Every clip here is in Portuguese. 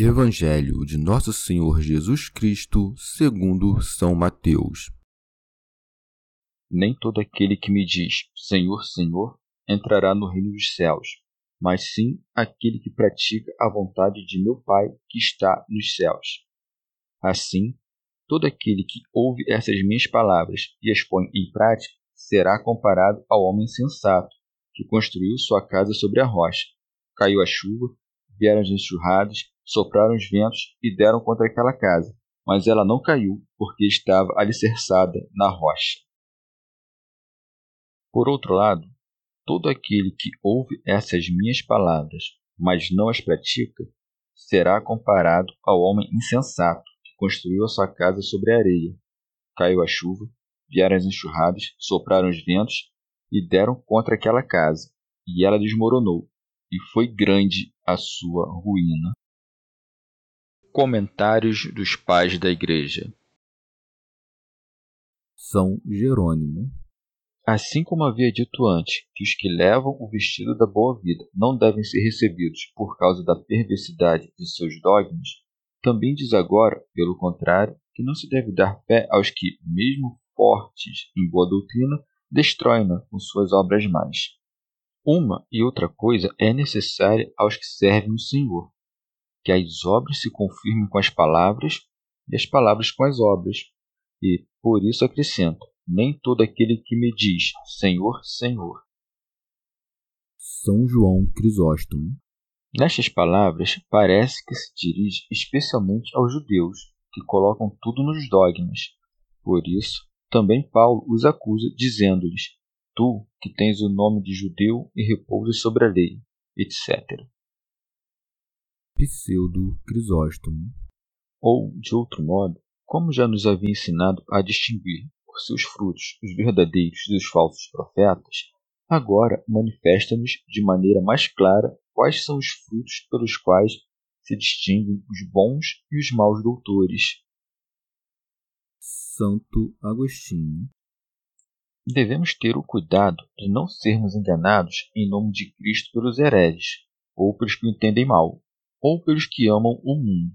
Evangelho de Nosso Senhor Jesus Cristo, segundo São Mateus. Nem todo aquele que me diz Senhor, Senhor entrará no reino dos céus, mas sim aquele que pratica a vontade de meu Pai que está nos céus. Assim, todo aquele que ouve essas minhas palavras e as põe em prática será comparado ao homem sensato que construiu sua casa sobre a rocha. Caiu a chuva, vieram as enxurradas sopraram os ventos e deram contra aquela casa, mas ela não caiu, porque estava alicerçada na rocha. Por outro lado, todo aquele que ouve essas minhas palavras, mas não as pratica, será comparado ao homem insensato que construiu a sua casa sobre a areia. Caiu a chuva, vieram as enxurradas, sopraram os ventos e deram contra aquela casa, e ela desmoronou, e foi grande a sua ruína. Comentários dos Pais da Igreja. São Jerônimo. Assim como havia dito antes que os que levam o vestido da boa vida não devem ser recebidos por causa da perversidade de seus dogmas, também diz agora, pelo contrário, que não se deve dar fé aos que, mesmo fortes em boa doutrina, destroem-na com suas obras más. Uma e outra coisa é necessária aos que servem o Senhor, que as obras se confirmem com as palavras e as palavras com as obras. E, por isso, acrescenta: nem todo aquele que me diz Senhor, Senhor. São João Crisóstomo. Nestas palavras, parece que se dirige especialmente aos judeus, que colocam tudo nos dogmas. Por isso, também Paulo os acusa, dizendo-lhes: Tu, que tens o nome de judeu e repousas sobre a lei, etc. Pseudo Crisóstomo. Ou, de outro modo, como já nos havia ensinado a distinguir por seus frutos os verdadeiros dos falsos profetas, agora manifesta-nos de maneira mais clara quais são os frutos pelos quais se distinguem os bons e os maus doutores. Santo Agostinho. Devemos ter o cuidado de não sermos enganados em nome de Cristo pelos hereges, ou pelos que entendem mal, ou pelos que amam o mundo.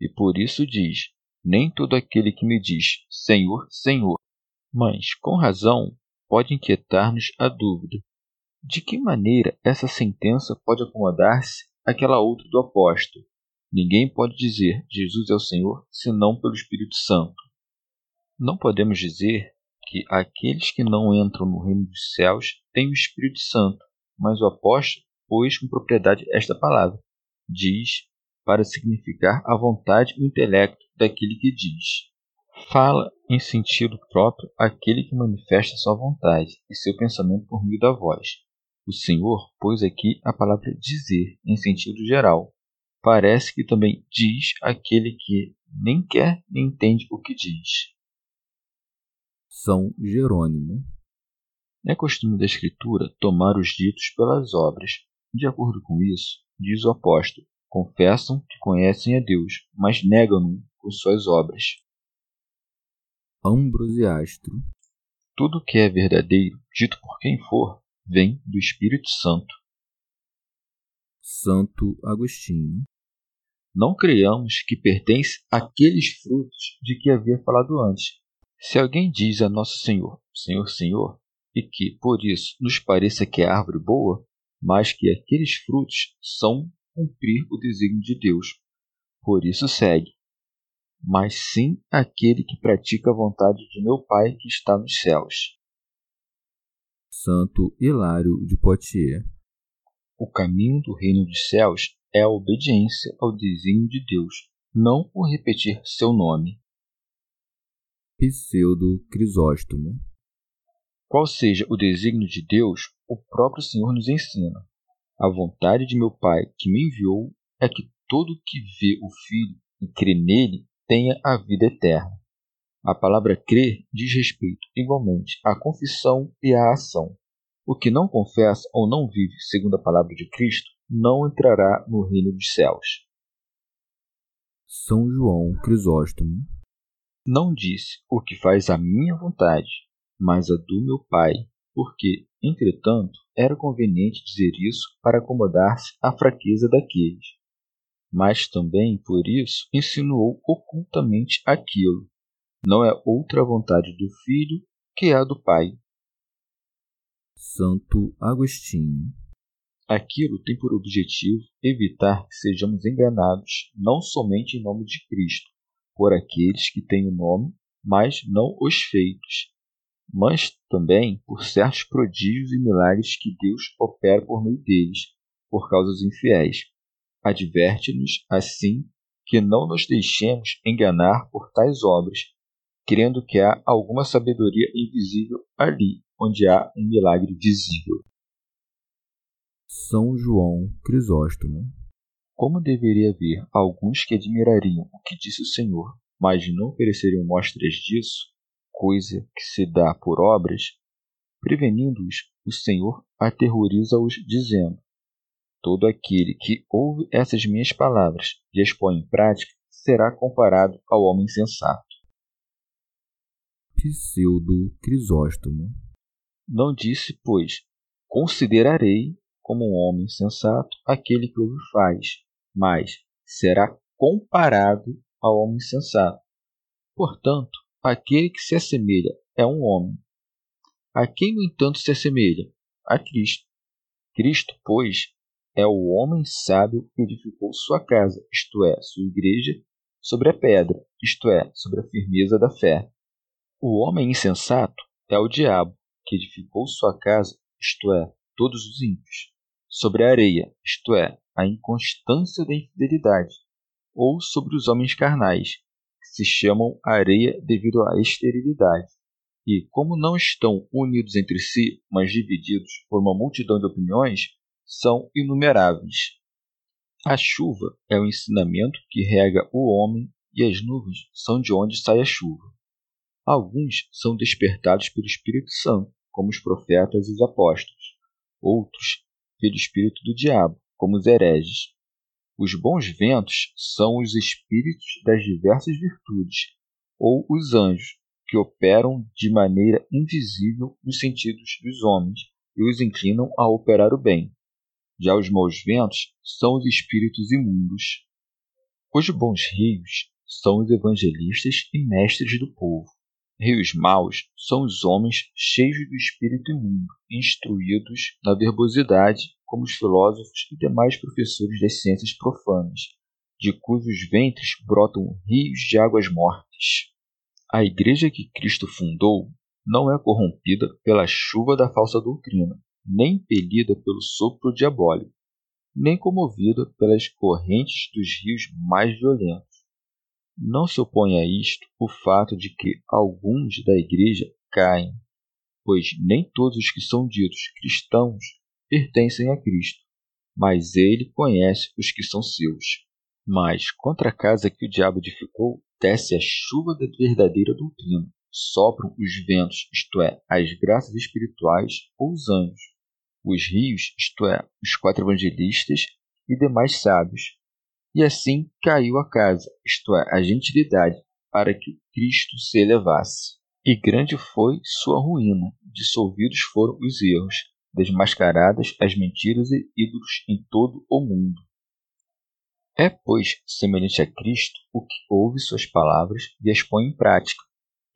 E por isso diz: Nem todo aquele que me diz Senhor, Senhor. Mas, com razão, pode inquietar-nos a dúvida: de que maneira essa sentença pode acomodar-se àquela outra do apóstolo? Ninguém pode dizer Jesus é o Senhor senão pelo Espírito Santo. Não podemos dizer que aqueles que não entram no reino dos céus têm o Espírito Santo, mas o apóstolo pôs com propriedade esta palavra diz para significar a vontade e o intelecto daquele que diz. Fala em sentido próprio aquele que manifesta sua vontade e seu pensamento por meio da voz. O Senhor pôs aqui a palavra dizer em sentido geral. Parece que também diz aquele que nem quer nem entende o que diz. São Jerônimo. É costume da Escritura tomar os ditos pelas obras. De acordo com isso, diz o apóstolo, confessam que conhecem a Deus, mas negam-no com suas obras. Ambrosiastro. Tudo que é verdadeiro, dito por quem for, vem do Espírito Santo. Santo Agostinho. Não creiamos que pertence àqueles frutos de que havia falado antes. Se alguém diz a Nosso Senhor, Senhor, Senhor, e que, por isso, nos pareça que é árvore boa, mas que aqueles frutos são cumprir o desígnio de Deus. Por isso segue. Mas sim aquele que pratica a vontade de meu Pai que está nos céus. Santo Hilário de Poitiers. O caminho do reino dos céus é a obediência ao desígnio de Deus, não o repetir seu nome. Pseudo Crisóstomo. Qual seja o desígnio de Deus, o próprio Senhor nos ensina. A vontade de meu Pai que me enviou é que todo que vê o Filho e crê nele tenha a vida eterna. A palavra crer diz respeito igualmente à confissão e à ação. O que não confessa ou não vive segundo a palavra de Cristo não entrará no reino dos céus. São João Crisóstomo Não disse o que faz a minha vontade, mas a do meu Pai, porque, entretanto, era conveniente dizer isso para acomodar-se à fraqueza daqueles. Mas também, por isso, insinuou ocultamente aquilo. Não é outra vontade do Filho que a do Pai. Santo Agostinho Aquilo tem por objetivo evitar que sejamos enganados não somente em nome de Cristo, por aqueles que têm o nome, mas não os feitos, mas também por certos prodígios e milagres que Deus opera por meio deles, por causa dos infiéis. Adverte-nos, assim, que não nos deixemos enganar por tais obras, crendo que há alguma sabedoria invisível ali onde há um milagre visível. São João Crisóstomo. Como deveria haver alguns que admirariam o que disse o Senhor, mas não ofereceriam mostras disso, coisa que se dá por obras, prevenindo-os, o Senhor aterroriza-os, dizendo: Todo aquele que ouve essas minhas palavras e as põe em prática será comparado ao homem sensato. Pseudo Crisóstomo. Não disse, pois, considerarei como um homem sensato aquele que ouve faz, mas será comparado ao homem sensato. Portanto, aquele que se assemelha é um homem. A quem, no entanto, se assemelha? A Cristo. Cristo, pois, é o homem sábio que edificou sua casa, isto é, sua igreja, sobre a pedra, isto é, sobre a firmeza da fé. O homem insensato é o diabo, que edificou sua casa, isto é, todos os ímpios, sobre a areia, isto é, a inconstância da infidelidade, ou sobre os homens carnais, se chamam areia devido à esterilidade. E, como não estão unidos entre si, mas divididos por uma multidão de opiniões, são inumeráveis. A chuva é o ensinamento que rega o homem, e as nuvens são de onde sai a chuva. Alguns são despertados pelo Espírito Santo, como os profetas e os apóstolos. Outros pelo espírito do diabo, como os hereges. Os bons ventos são os espíritos das diversas virtudes, ou os anjos, que operam de maneira invisível nos sentidos dos homens e os inclinam a operar o bem. Já os maus ventos são os espíritos imundos. Os bons rios são os evangelistas e mestres do povo. Rios maus são os homens cheios do espírito imundo, instruídos na verbosidade, como os filósofos e demais professores das ciências profanas, de cujos ventres brotam rios de águas mortas. A igreja que Cristo fundou não é corrompida pela chuva da falsa doutrina, nem impelida pelo sopro diabólico, nem comovida pelas correntes dos rios mais violentos não se opõe a isto o fato de que alguns da Igreja caem, pois nem todos os que são ditos cristãos pertencem a Cristo, mas ele conhece os que são seus. Mas contra a casa que o diabo edificou, desce a chuva da verdadeira doutrina, sopram os ventos, isto é, as graças espirituais ou os anjos, os rios, isto é, os quatro evangelistas e demais sábios, e assim caiu a casa, isto é, a gentilidade, para que Cristo se elevasse. E grande foi sua ruína, dissolvidos foram os erros, desmascaradas as mentiras e ídolos em todo o mundo. É, pois, semelhante a Cristo o que ouve suas palavras e as põe em prática.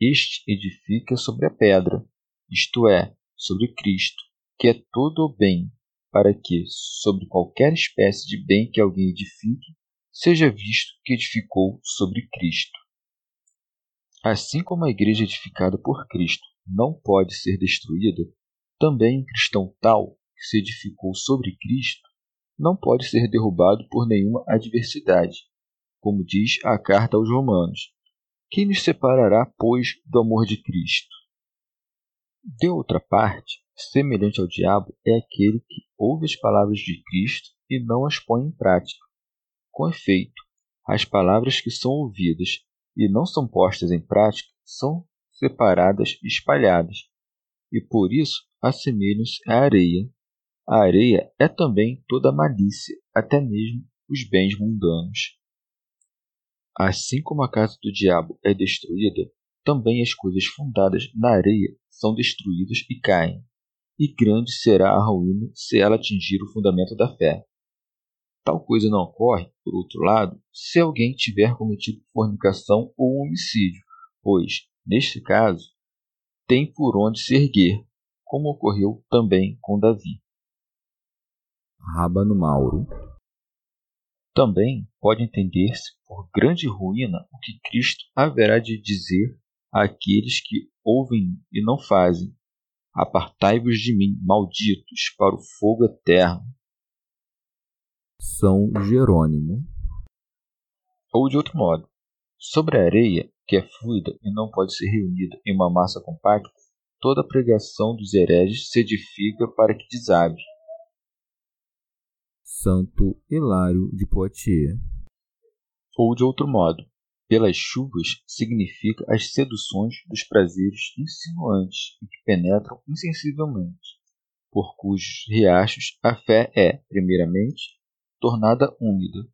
Este edifica sobre a pedra, isto é, sobre Cristo, que é todo o bem, para que, sobre qualquer espécie de bem que alguém edifique, seja visto que edificou sobre Cristo. Assim como a igreja edificada por Cristo não pode ser destruída, também um cristão tal que se edificou sobre Cristo não pode ser derrubado por nenhuma adversidade, como diz a carta aos Romanos. Quem nos separará, pois, do amor de Cristo? De outra parte, semelhante ao diabo é aquele que ouve as palavras de Cristo e não as põe em prática. Com efeito, as palavras que são ouvidas e não são postas em prática são separadas e espalhadas, e por isso assemelham-se à areia a areia é também toda malícia, até mesmo os bens mundanos. Assim como a casa do diabo é destruída, também as coisas fundadas na areia são destruídas e caem, e grande será a ruína se ela atingir o fundamento da fé. Tal coisa não ocorre, por outro lado, se alguém tiver cometido fornicação ou homicídio, pois, neste caso, tem por onde se erguer, como ocorreu também com Davi. Rábano Mauro. Também pode entender-se por grande ruína o que Cristo haverá de dizer àqueles que ouvem e não fazem. Apartai-vos de mim, malditos, para o fogo eterno. São Jerônimo. Ou de outro modo, sobre a areia, que é fluida e não pode ser reunida em uma massa compacta, toda a pregação dos hereges se edifica para que desabe. Santo Hilário de Poitiers. Ou de outro modo, pelas chuvas significa as seduções dos prazeres insinuantes e que penetram insensivelmente, por cujos riachos a fé é, primeiramente, tornada úmida,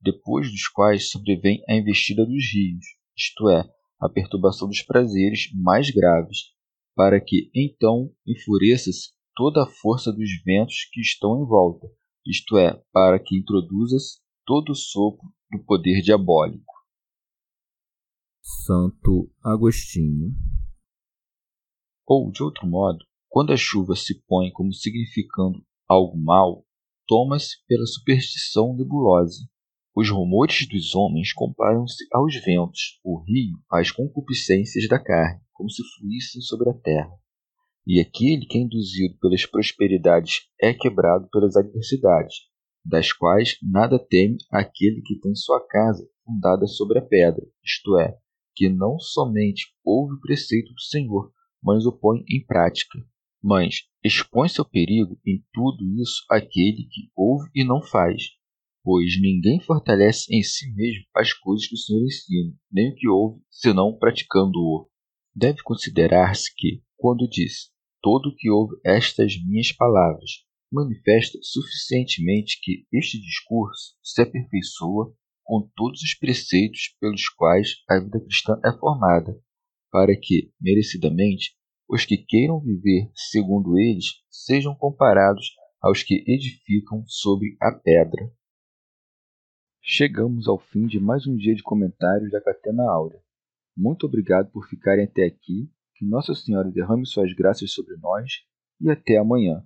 depois dos quais sobrevém a investida dos rios, isto é, a perturbação dos prazeres mais graves, para que então enfureça-se toda a força dos ventos que estão em volta, isto é, para que introduzas todo o sopro do poder diabólico. Santo Agostinho. Ou, de outro modo, quando a chuva se põe como significando algo mal, toma-se pela superstição nebulosa. Os rumores dos homens comparam-se aos ventos, o rio às concupiscências da carne, como se fluíssem sobre a terra. E aquele que é induzido pelas prosperidades é quebrado pelas adversidades, das quais nada teme aquele que tem sua casa fundada sobre a pedra, isto é, que não somente ouve o preceito do Senhor, mas o põe em prática. Mas expõe-se ao perigo em tudo isso aquele que ouve e não faz, pois ninguém fortalece em si mesmo as coisas que o Senhor ensina, nem o que ouve, senão praticando-o. Deve considerar-se que, quando diz todo que ouve estas minhas palavras manifesta suficientemente que este discurso se aperfeiçoa com todos os preceitos pelos quais a vida cristã é formada, para que, merecidamente, os que queiram viver segundo eles sejam comparados aos que edificam sobre a pedra. Chegamos ao fim de mais um dia de comentários da Catena Áurea. Muito obrigado por ficarem até aqui que Nossa Senhora derrame suas graças sobre nós e até amanhã.